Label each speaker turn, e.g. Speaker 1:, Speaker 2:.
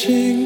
Speaker 1: Vanishing